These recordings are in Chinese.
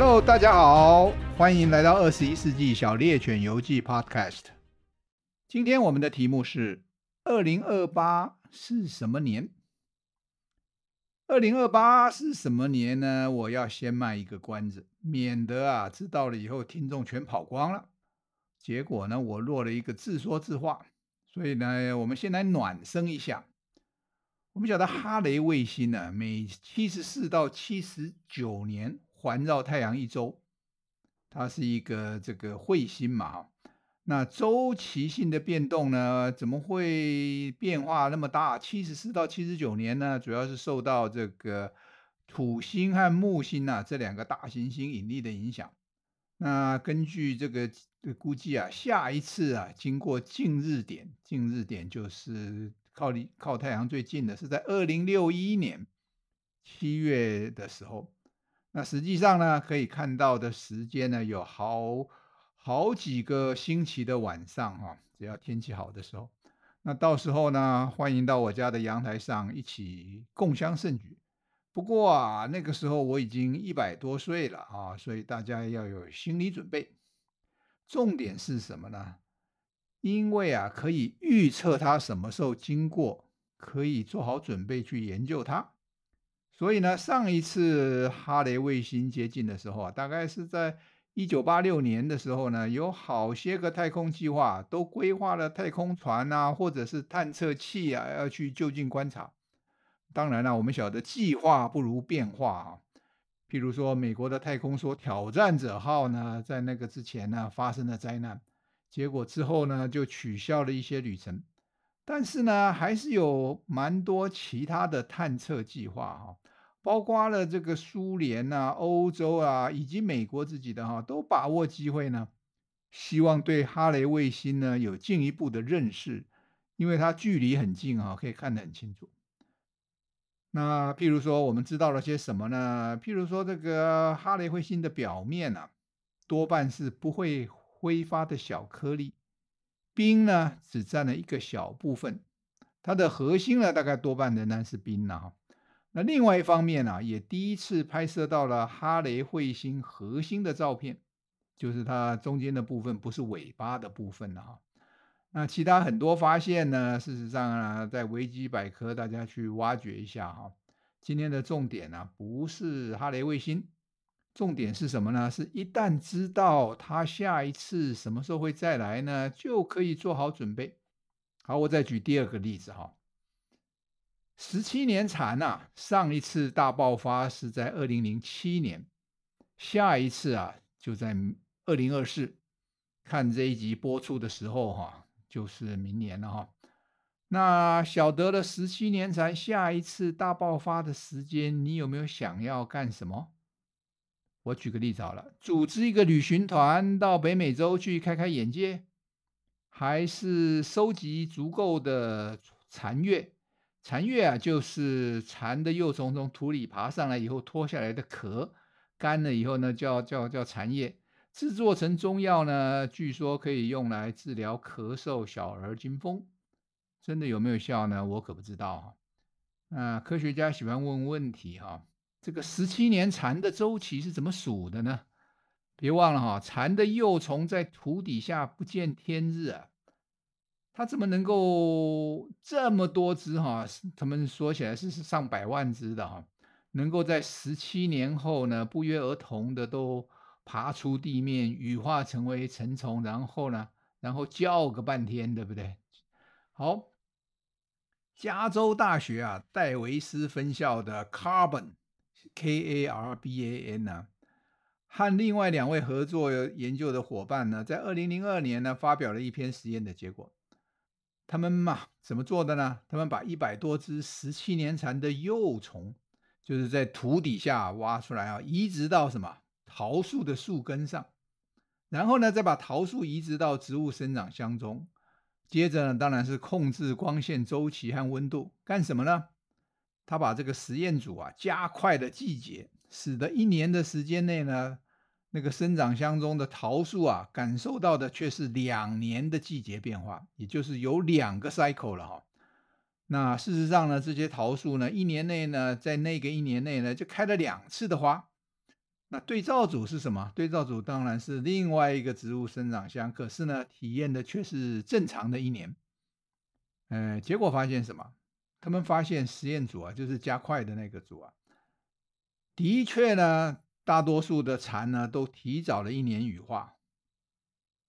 Hello，大家好，欢迎来到二十一世纪小猎犬游记 Podcast。今天我们的题目是：二零二八是什么年？二零二八是什么年呢？我要先卖一个关子，免得啊知道了以后听众全跑光了。结果呢，我落了一个自说自话。所以呢，我们先来暖身一下。我们晓得哈雷卫星呢，每七十四到七十九年。环绕太阳一周，它是一个这个彗星嘛，那周期性的变动呢，怎么会变化那么大？七十四到七十九年呢，主要是受到这个土星和木星呐、啊、这两个大行星引力的影响。那根据这个估计啊，下一次啊，经过近日点，近日点就是靠离靠太阳最近的，是在二零六一年七月的时候。那实际上呢，可以看到的时间呢，有好好几个星期的晚上哈，只要天气好的时候，那到时候呢，欢迎到我家的阳台上一起共襄盛举。不过啊，那个时候我已经一百多岁了啊，所以大家要有心理准备。重点是什么呢？因为啊，可以预测它什么时候经过，可以做好准备去研究它。所以呢，上一次哈雷卫星接近的时候啊，大概是在一九八六年的时候呢，有好些个太空计划都规划了太空船啊，或者是探测器啊，要去就近观察。当然了，我们晓得计划不如变化啊。譬如说，美国的太空梭挑战者号呢，在那个之前呢，发生了灾难，结果之后呢，就取消了一些旅程。但是呢，还是有蛮多其他的探测计划哈，包括了这个苏联啊、欧洲啊，以及美国自己的哈，都把握机会呢，希望对哈雷卫星呢有进一步的认识，因为它距离很近哈，可以看得很清楚。那譬如说，我们知道了些什么呢？譬如说，这个哈雷彗星的表面啊，多半是不会挥发的小颗粒。冰呢，只占了一个小部分，它的核心呢，大概多半仍然是冰呢。那另外一方面呢，也第一次拍摄到了哈雷彗星核心的照片，就是它中间的部分不是尾巴的部分了哈。那其他很多发现呢，事实上啊，在维基百科大家去挖掘一下哈。今天的重点呢，不是哈雷卫星。重点是什么呢？是一旦知道它下一次什么时候会再来呢，就可以做好准备。好，我再举第二个例子哈。十七年蝉啊，上一次大爆发是在二零零七年，下一次啊就在二零二四。看这一集播出的时候哈，就是明年了哈。那晓得了十七年蝉下一次大爆发的时间，你有没有想要干什么？我举个例子好了，组织一个旅行团到北美洲去开开眼界，还是收集足够的蝉月？蝉叶啊，就是蝉的幼虫从土里爬上来以后脱下来的壳，干了以后呢，叫叫叫蝉叶，制作成中药呢，据说可以用来治疗咳嗽、小儿惊风。真的有没有效呢？我可不知道哈。那科学家喜欢问问题哈。这个十七年蝉的周期是怎么数的呢？别忘了哈，蝉的幼虫在土底下不见天日啊，它怎么能够这么多只哈？他们说起来是上百万只的哈，能够在十七年后呢，不约而同的都爬出地面，羽化成为成虫，然后呢，然后叫个半天，对不对？好，加州大学啊，戴维斯分校的 Carbon。K A R B A N 呢、啊，和另外两位合作研究的伙伴呢，在二零零二年呢，发表了一篇实验的结果。他们嘛，怎么做的呢？他们把一百多只十七年蝉的幼虫，就是在土底下挖出来啊，移植到什么桃树的树根上，然后呢，再把桃树移植到植物生长箱中，接着呢，当然是控制光线周期和温度，干什么呢？他把这个实验组啊加快了季节，使得一年的时间内呢，那个生长箱中的桃树啊感受到的却是两年的季节变化，也就是有两个 cycle 了哈。那事实上呢，这些桃树呢，一年内呢，在那个一年内呢，就开了两次的花。那对照组是什么？对照组当然是另外一个植物生长箱，可是呢，体验的却是正常的一年。呃，结果发现什么？他们发现实验组啊，就是加快的那个组啊，的确呢，大多数的蚕呢都提早了一年羽化。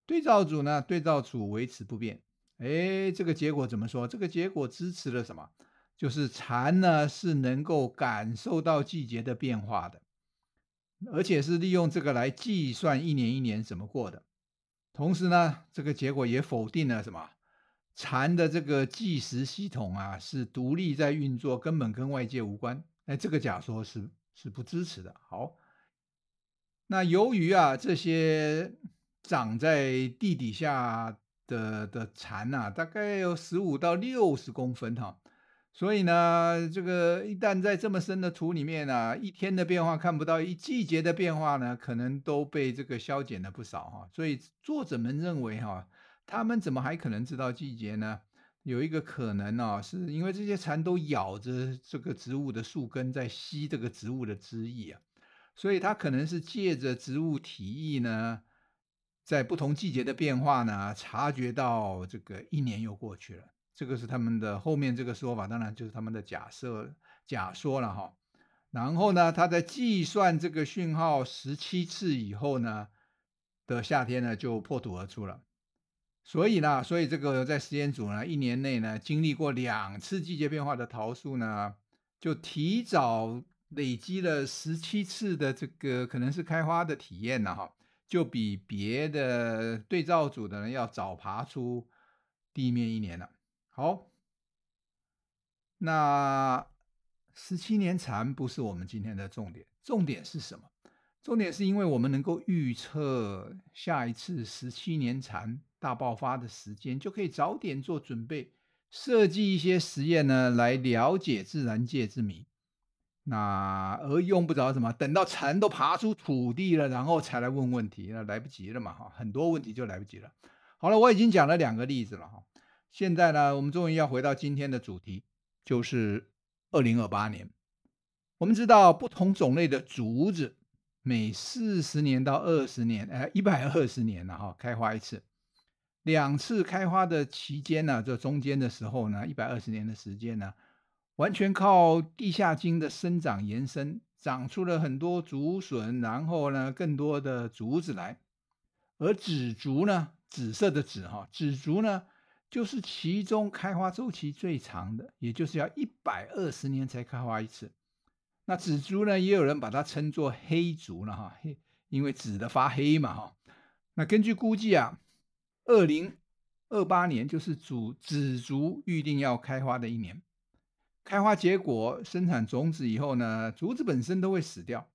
对照组呢，对照组维持不变。哎，这个结果怎么说？这个结果支持了什么？就是蚕呢是能够感受到季节的变化的。而且是利用这个来计算一年一年怎么过的，同时呢，这个结果也否定了什么？蚕的这个计时系统啊是独立在运作，根本跟外界无关。哎，这个假说是是不支持的。好，那由于啊这些长在地底下的的蚕啊，大概有十五到六十公分哈。所以呢，这个一旦在这么深的土里面呢、啊，一天的变化看不到，一季节的变化呢，可能都被这个消减了不少哈。所以作者们认为哈，他们怎么还可能知道季节呢？有一个可能呢，是因为这些蝉都咬着这个植物的树根在吸这个植物的汁液啊，所以它可能是借着植物体液呢，在不同季节的变化呢，察觉到这个一年又过去了。这个是他们的后面这个说法，当然就是他们的假设假说了哈。然后呢，他在计算这个讯号十七次以后呢的夏天呢就破土而出了。所以呢，所以这个在实验组呢一年内呢经历过两次季节变化的桃树呢，就提早累积了十七次的这个可能是开花的体验了哈，就比别的对照组的人要早爬出地面一年了。好，那十七年蝉不是我们今天的重点，重点是什么？重点是因为我们能够预测下一次十七年蝉大爆发的时间，就可以早点做准备，设计一些实验呢，来了解自然界之谜。那而用不着什么，等到蚕都爬出土地了，然后才来问问题，那来不及了嘛，哈，很多问题就来不及了。好了，我已经讲了两个例子了，哈。现在呢，我们终于要回到今天的主题，就是二零二八年。我们知道，不同种类的竹子每四十年到二十年，哎，一百二十年了哈，开花一次。两次开花的期间呢，这中间的时候呢，一百二十年的时间呢，完全靠地下茎的生长延伸，长出了很多竹笋，然后呢，更多的竹子来。而紫竹呢，紫色的紫哈，紫竹呢。就是其中开花周期最长的，也就是要一百二十年才开花一次。那紫竹呢，也有人把它称作黑竹了哈，黑，因为紫的发黑嘛哈。那根据估计啊，二零二八年就是主紫竹预定要开花的一年。开花结果生产种子以后呢，竹子本身都会死掉，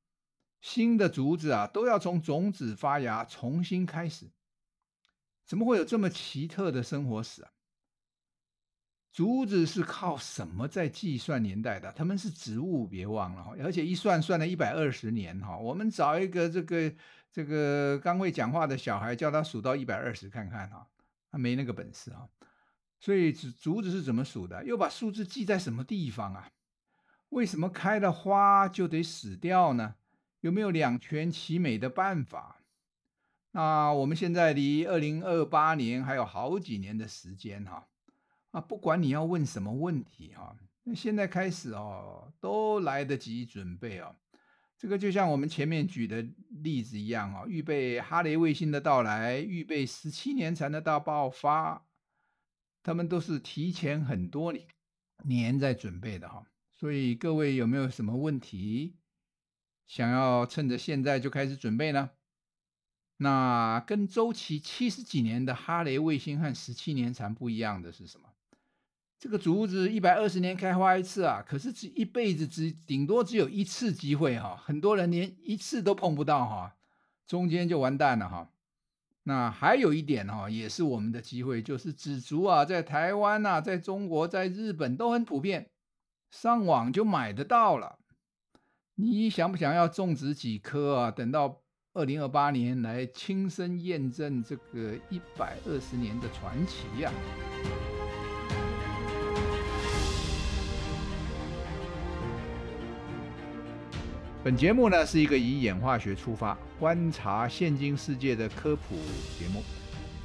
新的竹子啊都要从种子发芽重新开始。怎么会有这么奇特的生活史啊？竹子是靠什么在计算年代的？他们是植物，别忘了哈，而且一算算了一百二十年哈。我们找一个这个这个刚会讲话的小孩，叫他数到一百二十看看哈，他没那个本事哈。所以竹子是怎么数的？又把数字记在什么地方啊？为什么开了花就得死掉呢？有没有两全其美的办法？那我们现在离二零二八年还有好几年的时间哈，啊，不管你要问什么问题哈，那现在开始哦，都来得及准备哦。这个就像我们前面举的例子一样哦，预备哈雷卫星的到来，预备十七年蝉的大爆发，他们都是提前很多年在准备的哈。所以各位有没有什么问题，想要趁着现在就开始准备呢？那跟周期七十几年的哈雷卫星和十七年蝉不一样的是什么？这个竹子一百二十年开花一次啊，可是只一辈子只顶多只有一次机会哈，很多人连一次都碰不到哈，中间就完蛋了哈。那还有一点哦，也是我们的机会，就是紫竹啊，在台湾呐，在中国，在日本都很普遍，上网就买得到了。你想不想要种植几棵啊？等到。二零二八年来亲身验证这个一百二十年的传奇呀！本节目呢是一个以演化学出发，观察现今世界的科普节目，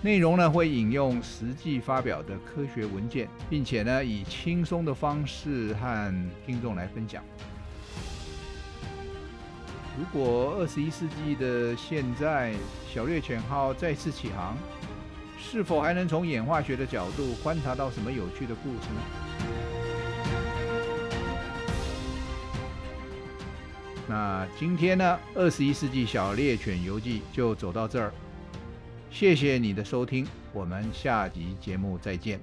内容呢会引用实际发表的科学文件，并且呢以轻松的方式和听众来分享。如果二十一世纪的现在，小猎犬号再次起航，是否还能从演化学的角度观察到什么有趣的故事呢？那今天呢，二十一世纪小猎犬游记就走到这儿，谢谢你的收听，我们下集节目再见。